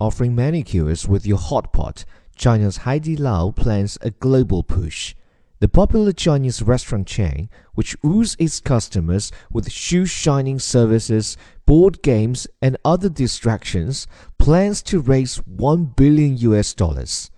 offering manicures with your hot pot, China's Haidilao plans a global push. The popular Chinese restaurant chain, which woos its customers with shoe shining services, board games, and other distractions, plans to raise 1 billion US dollars.